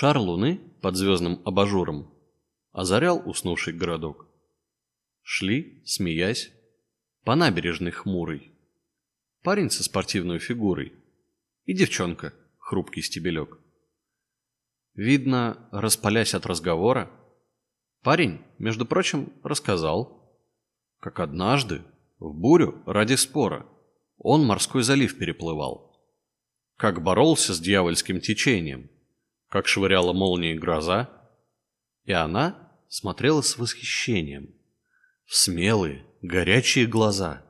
Шар луны под звездным абажуром озарял уснувший городок. Шли, смеясь, по набережной хмурой. Парень со спортивной фигурой и девчонка, хрупкий стебелек. Видно, распалясь от разговора, парень, между прочим, рассказал, как однажды в бурю ради спора он морской залив переплывал, как боролся с дьявольским течением, как швыряла молнией гроза, и она смотрела с восхищением в смелые, горячие глаза.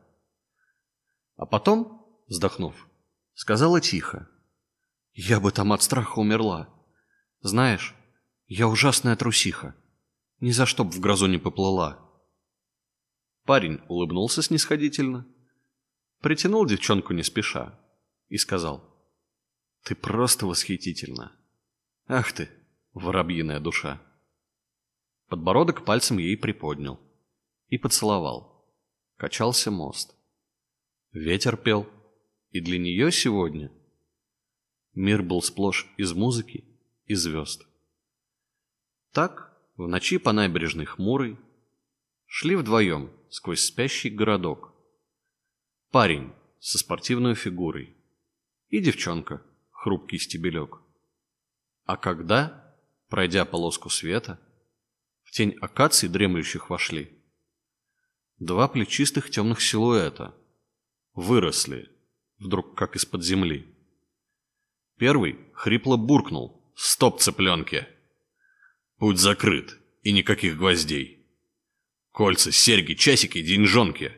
А потом, вздохнув, сказала тихо, «Я бы там от страха умерла. Знаешь, я ужасная трусиха. Ни за что б в грозу не поплыла». Парень улыбнулся снисходительно, притянул девчонку не спеша и сказал, «Ты просто восхитительна. Ах ты, воробьиная душа!» Подбородок пальцем ей приподнял и поцеловал. Качался мост. Ветер пел, и для нее сегодня мир был сплошь из музыки и звезд. Так, в ночи по набережной хмурой, шли вдвоем сквозь спящий городок. Парень со спортивной фигурой и девчонка, хрупкий стебелек. А когда, пройдя полоску света, в тень акаций дремлющих вошли, Два плечистых темных силуэта. Выросли, вдруг как из-под земли. Первый хрипло буркнул. «Стоп, цыпленки!» «Путь закрыт, и никаких гвоздей. Кольца, серьги, часики, деньжонки.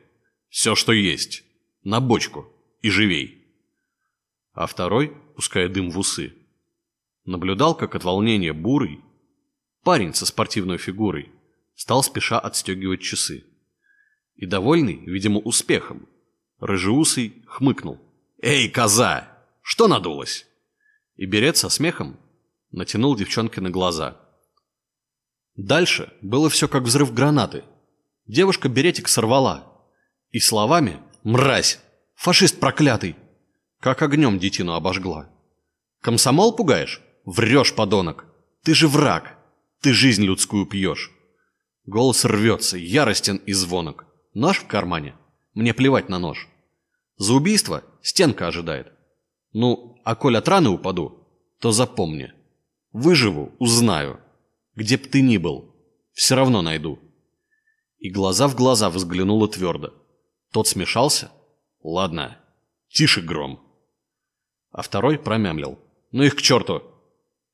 Все, что есть. На бочку. И живей!» А второй, пуская дым в усы, наблюдал, как от волнения бурый, парень со спортивной фигурой, стал спеша отстегивать часы и, довольный, видимо, успехом, рыжеусый хмыкнул. «Эй, коза! Что надулась?» И берет со смехом натянул девчонке на глаза. Дальше было все как взрыв гранаты. Девушка беретик сорвала. И словами «Мразь! Фашист проклятый!» Как огнем детину обожгла. «Комсомол пугаешь? Врешь, подонок! Ты же враг! Ты жизнь людскую пьешь!» Голос рвется, яростен и звонок. Нож в кармане? Мне плевать на нож. За убийство стенка ожидает. Ну, а коль от раны упаду, то запомни. Выживу, узнаю. Где б ты ни был, все равно найду. И глаза в глаза взглянула твердо. Тот смешался? Ладно, тише гром. А второй промямлил. Ну их к черту!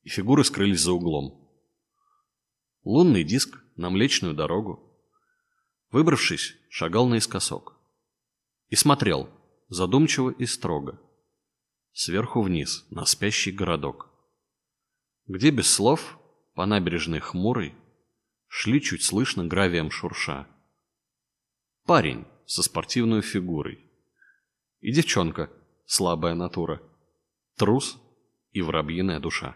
И фигуры скрылись за углом. Лунный диск на Млечную дорогу Выбравшись, шагал наискосок. И смотрел, задумчиво и строго. Сверху вниз, на спящий городок. Где без слов, по набережной хмурой, шли чуть слышно гравием шурша. Парень со спортивной фигурой. И девчонка, слабая натура. Трус и воробьиная душа.